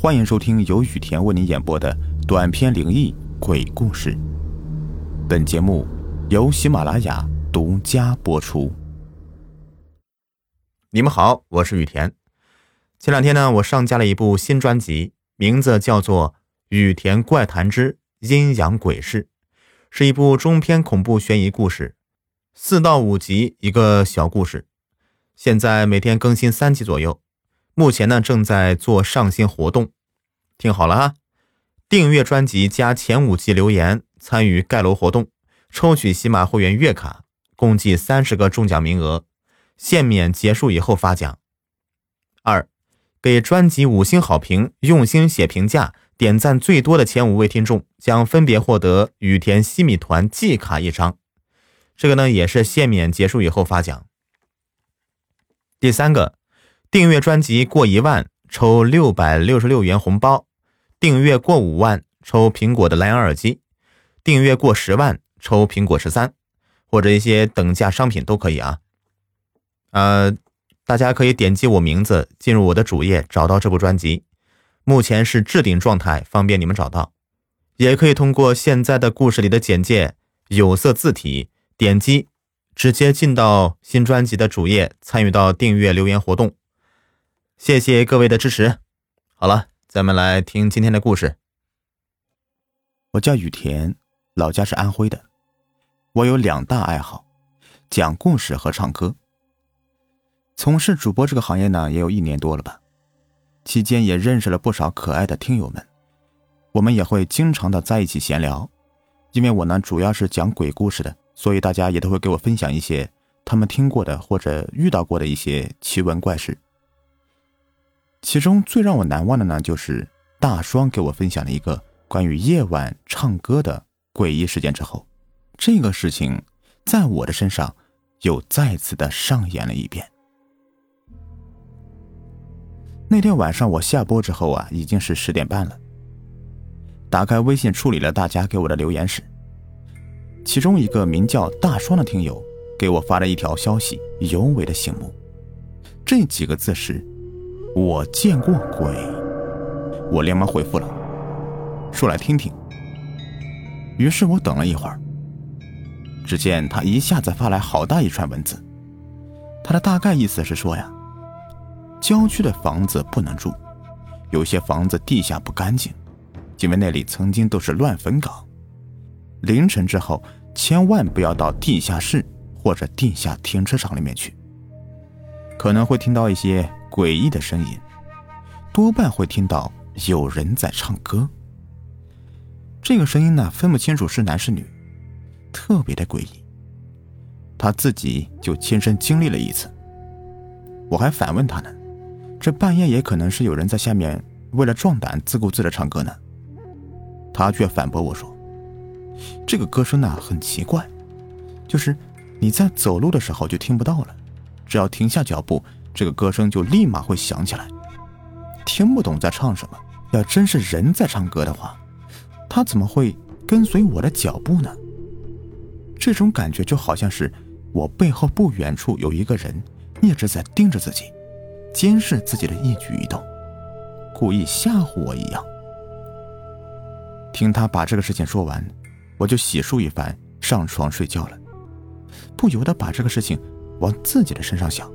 欢迎收听由雨田为您演播的短篇灵异鬼故事。本节目由喜马拉雅独家播出。你们好，我是雨田。前两天呢，我上架了一部新专辑，名字叫做《雨田怪谈之阴阳鬼事》，是一部中篇恐怖悬疑故事，四到五集一个小故事。现在每天更新三集左右。目前呢，正在做上新活动，听好了啊！订阅专辑加前五集留言，参与盖楼活动，抽取喜马会员月卡，共计三十个中奖名额，限免结束以后发奖。二，给专辑五星好评，用心写评价，点赞最多的前五位听众将分别获得雨田西米团季卡一张，这个呢也是限免结束以后发奖。第三个。订阅专辑过一万抽六百六十六元红包，订阅过五万抽苹果的蓝牙耳机，订阅过十万抽苹果十三，或者一些等价商品都可以啊。呃，大家可以点击我名字进入我的主页，找到这部专辑，目前是置顶状态，方便你们找到。也可以通过现在的故事里的简介有色字体点击，直接进到新专辑的主页，参与到订阅留言活动。谢谢各位的支持。好了，咱们来听今天的故事。我叫雨田，老家是安徽的。我有两大爱好：讲故事和唱歌。从事主播这个行业呢，也有一年多了吧。期间也认识了不少可爱的听友们，我们也会经常的在一起闲聊。因为我呢主要是讲鬼故事的，所以大家也都会给我分享一些他们听过的或者遇到过的一些奇闻怪事。其中最让我难忘的呢，就是大双给我分享了一个关于夜晚唱歌的诡异事件之后，这个事情在我的身上又再次的上演了一遍。那天晚上我下播之后啊，已经是十点半了。打开微信处理了大家给我的留言时，其中一个名叫大双的听友给我发了一条消息，尤为的醒目。这几个字是。我见过鬼，我连忙回复了，说来听听。于是我等了一会儿，只见他一下子发来好大一串文字，他的大概意思是说呀，郊区的房子不能住，有些房子地下不干净，因为那里曾经都是乱坟岗。凌晨之后，千万不要到地下室或者地下停车场里面去，可能会听到一些。诡异的声音，多半会听到有人在唱歌。这个声音呢，分不清楚是男是女，特别的诡异。他自己就亲身经历了一次。我还反问他呢，这半夜也可能是有人在下面为了壮胆自顾自的唱歌呢。他却反驳我说：“这个歌声呢很奇怪，就是你在走路的时候就听不到了，只要停下脚步。”这个歌声就立马会响起来，听不懂在唱什么。要真是人在唱歌的话，他怎么会跟随我的脚步呢？这种感觉就好像是我背后不远处有一个人一直在盯着自己，监视自己的一举一动，故意吓唬我一样。听他把这个事情说完，我就洗漱一番，上床睡觉了，不由得把这个事情往自己的身上想。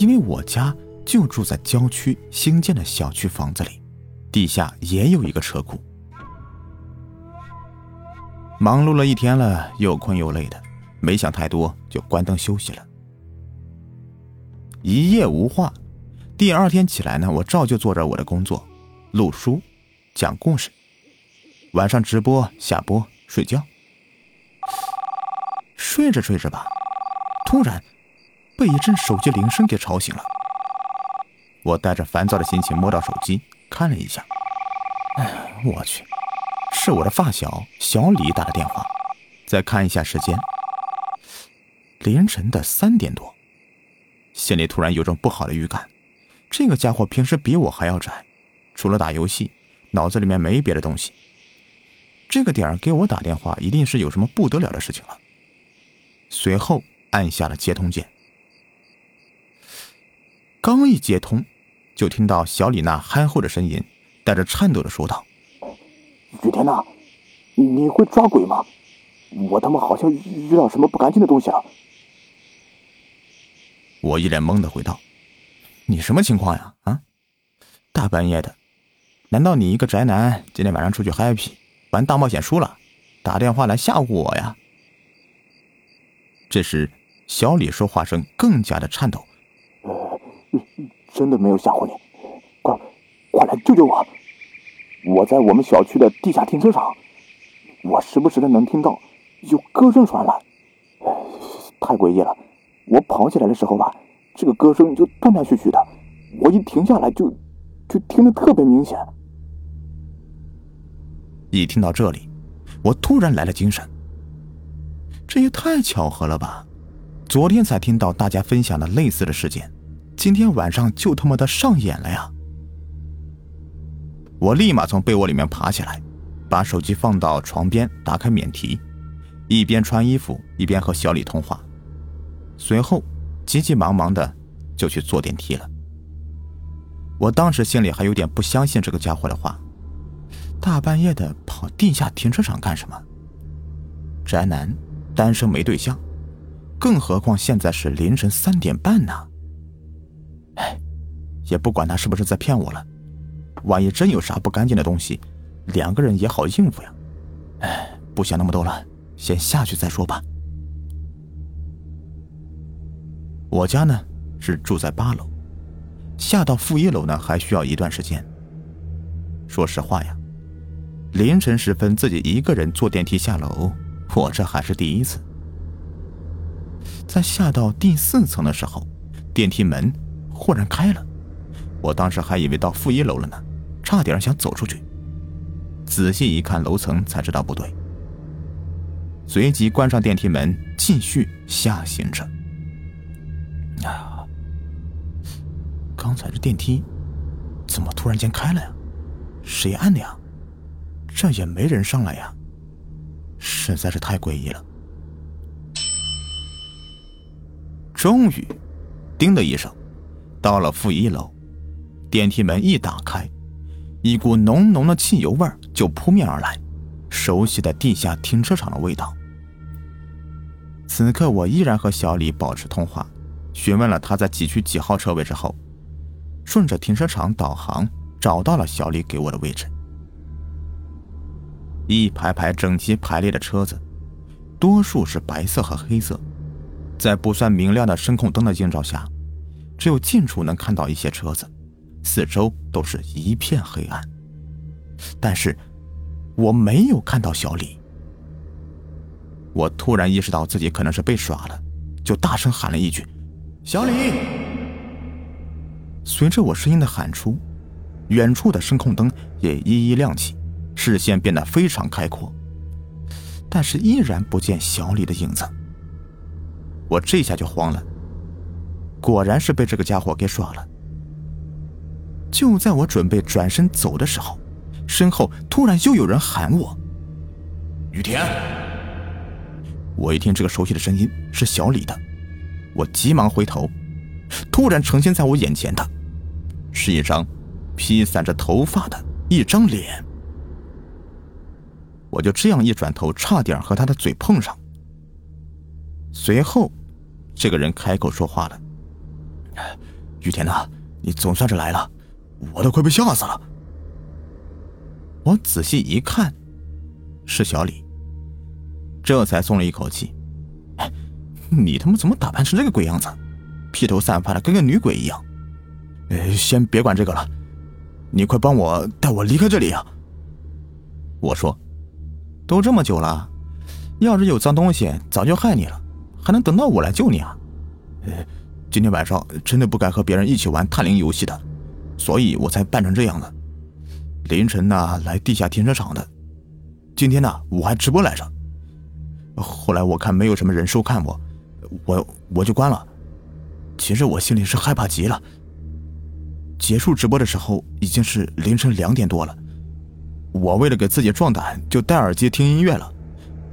因为我家就住在郊区新建的小区房子里，地下也有一个车库。忙碌了一天了，又困又累的，没想太多，就关灯休息了。一夜无话，第二天起来呢，我照旧做着我的工作，录书、讲故事，晚上直播、下播、睡觉。睡着睡着吧，突然。被一阵手机铃声给吵醒了，我带着烦躁的心情摸到手机看了一下，哎，我去，是我的发小小李打的电话。再看一下时间，凌晨的三点多，心里突然有种不好的预感。这个家伙平时比我还要宅，除了打游戏，脑子里面没别的东西。这个点儿给我打电话，一定是有什么不得了的事情了。随后按下了接通键。刚一接通，就听到小李那憨厚的声音带着颤抖的说道：“雨田呐，你会抓鬼吗？我他妈好像遇到什么不干净的东西了。”我一脸懵的回道：“你什么情况呀？啊，大半夜的，难道你一个宅男今天晚上出去 happy 玩大冒险输了，打电话来吓唬我呀？”这时，小李说话声更加的颤抖：“呃，真的没有吓唬你，快快来救救我！我在我们小区的地下停车场，我时不时的能听到有歌声传来，太诡异了。”我跑起来的时候吧，这个歌声就断断续续的，我一停下来就就听得特别明显。一听到这里，我突然来了精神。这也太巧合了吧！昨天才听到大家分享的类似的事件，今天晚上就他妈的上演了呀！我立马从被窝里面爬起来，把手机放到床边，打开免提，一边穿衣服一边和小李通话。随后，急急忙忙的就去坐电梯了。我当时心里还有点不相信这个家伙的话，大半夜的跑地下停车场干什么？宅男，单身没对象，更何况现在是凌晨三点半呢。也不管他是不是在骗我了，万一真有啥不干净的东西，两个人也好应付呀。哎，不想那么多了，先下去再说吧。我家呢是住在八楼，下到负一楼呢还需要一段时间。说实话呀，凌晨时分自己一个人坐电梯下楼，我这还是第一次。在下到第四层的时候，电梯门忽然开了，我当时还以为到负一楼了呢，差点想走出去。仔细一看楼层，才知道不对。随即关上电梯门，继续下行着。啊！刚才这电梯怎么突然间开了呀？谁按的呀？这也没人上来呀，实在是太诡异了。终于，叮的一声，到了负一楼，电梯门一打开，一股浓浓的汽油味就扑面而来，熟悉的地下停车场的味道。此刻，我依然和小李保持通话。询问了他在几区几号车位之后，顺着停车场导航找到了小李给我的位置。一排排整齐排列的车子，多数是白色和黑色，在不算明亮的声控灯的映照下，只有近处能看到一些车子，四周都是一片黑暗。但是，我没有看到小李。我突然意识到自己可能是被耍了，就大声喊了一句。小李，随着我声音的喊出，远处的声控灯也一一亮起，视线变得非常开阔，但是依然不见小李的影子。我这下就慌了，果然是被这个家伙给耍了。就在我准备转身走的时候，身后突然又有人喊我：“雨田！”我一听这个熟悉的声音是小李的。我急忙回头，突然呈现在我眼前的，是一张披散着头发的一张脸。我就这样一转头，差点和他的嘴碰上。随后，这个人开口说话了：“雨田呐，你总算是来了，我都快被吓死了。”我仔细一看，是小李，这才松了一口气。你他妈怎么打扮成这个鬼样子？披头散发的，跟个女鬼一样。呃，先别管这个了，你快帮我带我离开这里啊！我说，都这么久了，要是有脏东西，早就害你了，还能等到我来救你啊？呃，今天晚上真的不该和别人一起玩探灵游戏的，所以我才扮成这样的。凌晨呢，来地下停车场的。今天呢，我还直播来着。后来我看没有什么人收看我。我我就关了，其实我心里是害怕极了。结束直播的时候已经是凌晨两点多了，我为了给自己壮胆，就戴耳机听音乐了，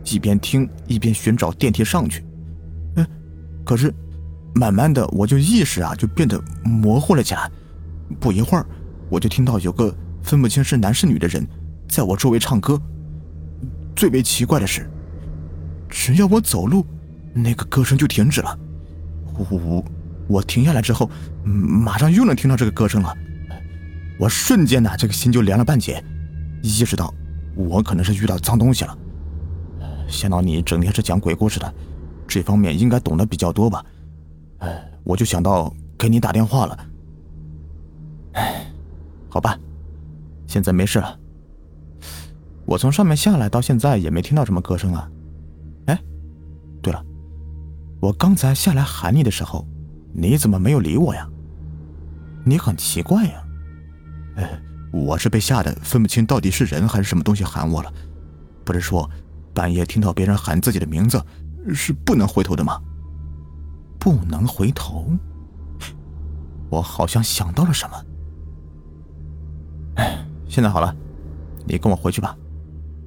一边听一边寻找电梯上去。嗯，可是慢慢的我就意识啊就变得模糊了起来，不一会儿我就听到有个分不清是男是女的人在我周围唱歌。最为奇怪的是，只要我走路，那个歌声就停止了。我我停下来之后，马上又能听到这个歌声了。我瞬间呢，这个心就凉了半截，意识到我可能是遇到脏东西了。想到你整天是讲鬼故事的，这方面应该懂得比较多吧？哎，我就想到给你打电话了。好吧，现在没事了。我从上面下来到现在也没听到什么歌声啊。哎，对了，我刚才下来喊你的时候，你怎么没有理我呀？你很奇怪呀。哎，我是被吓得分不清到底是人还是什么东西喊我了。不是说半夜听到别人喊自己的名字是不能回头的吗？不能回头。我好像想到了什么。现在好了，你跟我回去吧。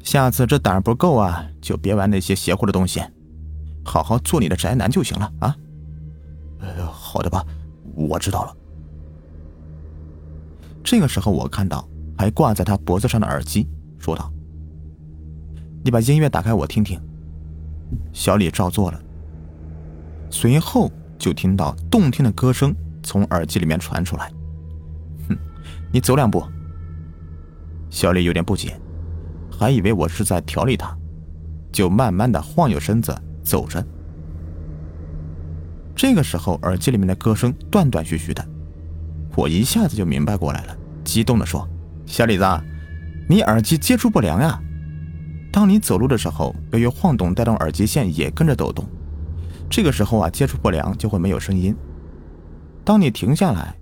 下次这胆儿不够啊，就别玩那些邪乎的东西，好好做你的宅男就行了啊。呃，好的吧，我知道了。这个时候，我看到还挂在他脖子上的耳机，说道：“你把音乐打开，我听听。”小李照做了，随后就听到动听的歌声从耳机里面传出来。哼，你走两步。小李有点不解。还以为我是在调理他，就慢慢的晃悠身子走着。这个时候，耳机里面的歌声断断续续的，我一下子就明白过来了，激动的说：“小李子，你耳机接触不良呀！当你走路的时候，由于晃动带动耳机线也跟着抖动，这个时候啊，接触不良就会没有声音。当你停下来，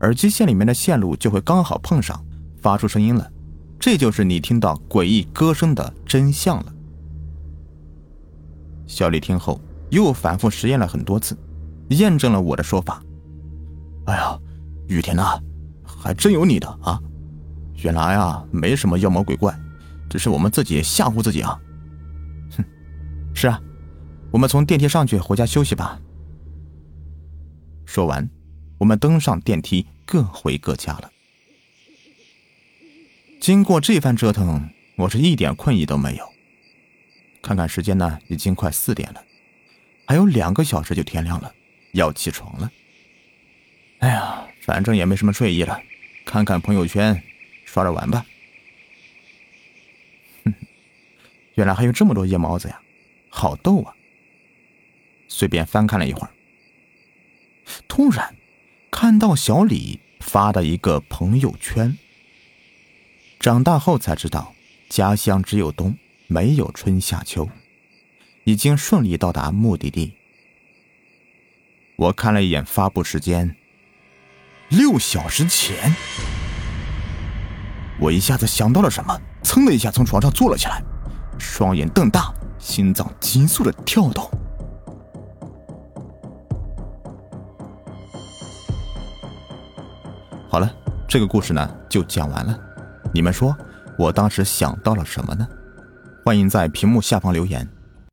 耳机线里面的线路就会刚好碰上，发出声音了。”这就是你听到诡异歌声的真相了。小李听后又反复实验了很多次，验证了我的说法。哎呀，雨田呐，还真有你的啊！原来啊，没什么妖魔鬼怪，只是我们自己吓唬自己啊。哼，是啊，我们从电梯上去，回家休息吧。说完，我们登上电梯，各回各家了。经过这番折腾，我是一点困意都没有。看看时间呢，已经快四点了，还有两个小时就天亮了，要起床了。哎呀，反正也没什么睡意了，看看朋友圈，刷着玩吧。原来还有这么多夜猫子呀，好逗啊！随便翻看了一会儿，突然看到小李发的一个朋友圈。长大后才知道，家乡只有冬，没有春夏秋。已经顺利到达目的地。我看了一眼发布时间，六小时前。我一下子想到了什么，噌的一下从床上坐了起来，双眼瞪大，心脏急速的跳动。好了，这个故事呢就讲完了。你们说，我当时想到了什么呢？欢迎在屏幕下方留言。